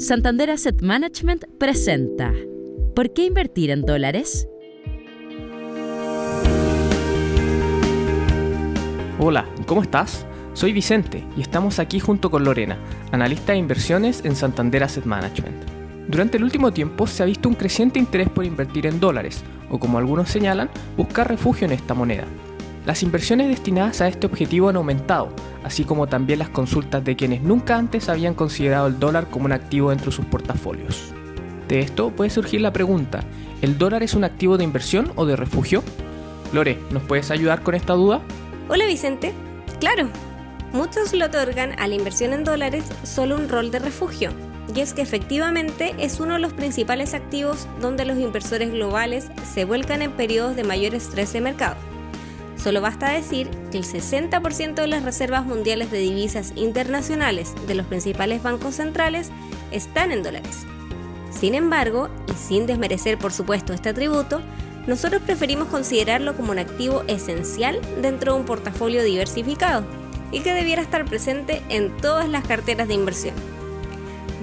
Santander Asset Management presenta ¿Por qué invertir en dólares? Hola, ¿cómo estás? Soy Vicente y estamos aquí junto con Lorena, analista de inversiones en Santander Asset Management. Durante el último tiempo se ha visto un creciente interés por invertir en dólares, o como algunos señalan, buscar refugio en esta moneda. Las inversiones destinadas a este objetivo han aumentado, así como también las consultas de quienes nunca antes habían considerado el dólar como un activo dentro de sus portafolios. De esto puede surgir la pregunta, ¿el dólar es un activo de inversión o de refugio? Lore, ¿nos puedes ayudar con esta duda? Hola Vicente, claro, Muchos le otorgan a la inversión en dólares solo un rol de refugio, y es que efectivamente es uno de los principales activos donde los inversores globales se vuelcan en periodos de mayor estrés de mercado. Solo basta decir que el 60% de las reservas mundiales de divisas internacionales de los principales bancos centrales están en dólares. Sin embargo, y sin desmerecer por supuesto este atributo, nosotros preferimos considerarlo como un activo esencial dentro de un portafolio diversificado y que debiera estar presente en todas las carteras de inversión.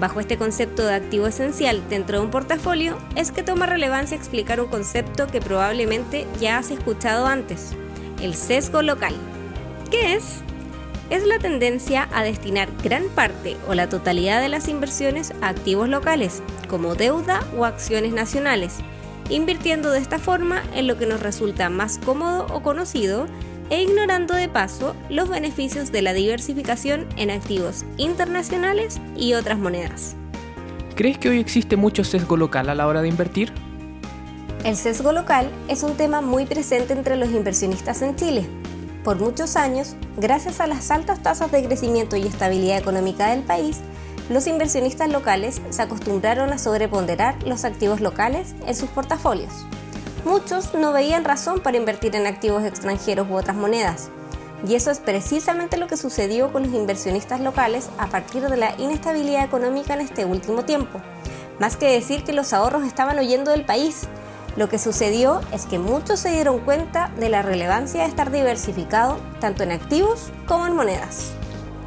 Bajo este concepto de activo esencial dentro de un portafolio es que toma relevancia explicar un concepto que probablemente ya has escuchado antes, el sesgo local. ¿Qué es? Es la tendencia a destinar gran parte o la totalidad de las inversiones a activos locales, como deuda o acciones nacionales, invirtiendo de esta forma en lo que nos resulta más cómodo o conocido e ignorando de paso los beneficios de la diversificación en activos internacionales y otras monedas. ¿Crees que hoy existe mucho sesgo local a la hora de invertir? El sesgo local es un tema muy presente entre los inversionistas en Chile. Por muchos años, gracias a las altas tasas de crecimiento y estabilidad económica del país, los inversionistas locales se acostumbraron a sobreponderar los activos locales en sus portafolios muchos no veían razón para invertir en activos extranjeros u otras monedas. Y eso es precisamente lo que sucedió con los inversionistas locales a partir de la inestabilidad económica en este último tiempo. Más que decir que los ahorros estaban huyendo del país, lo que sucedió es que muchos se dieron cuenta de la relevancia de estar diversificado tanto en activos como en monedas.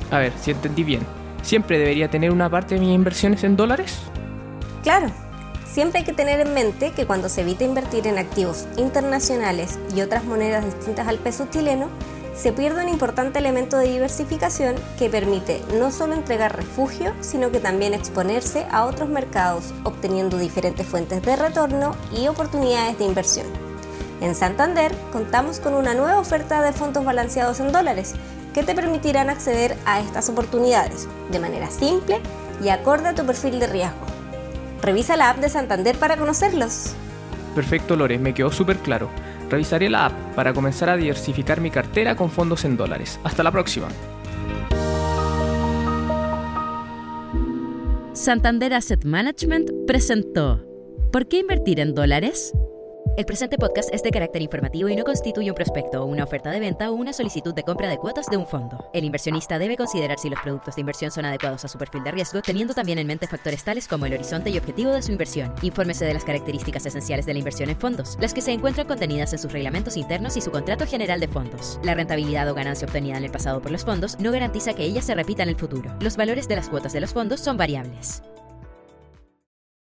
A ver, si entendí bien, ¿siempre debería tener una parte de mis inversiones en dólares? Claro, Siempre hay que tener en mente que cuando se evita invertir en activos internacionales y otras monedas distintas al peso chileno, se pierde un importante elemento de diversificación que permite no solo entregar refugio, sino que también exponerse a otros mercados, obteniendo diferentes fuentes de retorno y oportunidades de inversión. En Santander contamos con una nueva oferta de fondos balanceados en dólares que te permitirán acceder a estas oportunidades de manera simple y acorde a tu perfil de riesgo. Revisa la app de Santander para conocerlos. Perfecto, Lore, me quedó súper claro. Revisaré la app para comenzar a diversificar mi cartera con fondos en dólares. Hasta la próxima. Santander Asset Management presentó ¿Por qué invertir en dólares? El presente podcast es de carácter informativo y no constituye un prospecto, una oferta de venta o una solicitud de compra de cuotas de un fondo. El inversionista debe considerar si los productos de inversión son adecuados a su perfil de riesgo, teniendo también en mente factores tales como el horizonte y objetivo de su inversión. Infórmese de las características esenciales de la inversión en fondos, las que se encuentran contenidas en sus reglamentos internos y su contrato general de fondos. La rentabilidad o ganancia obtenida en el pasado por los fondos no garantiza que ella se repita en el futuro. Los valores de las cuotas de los fondos son variables.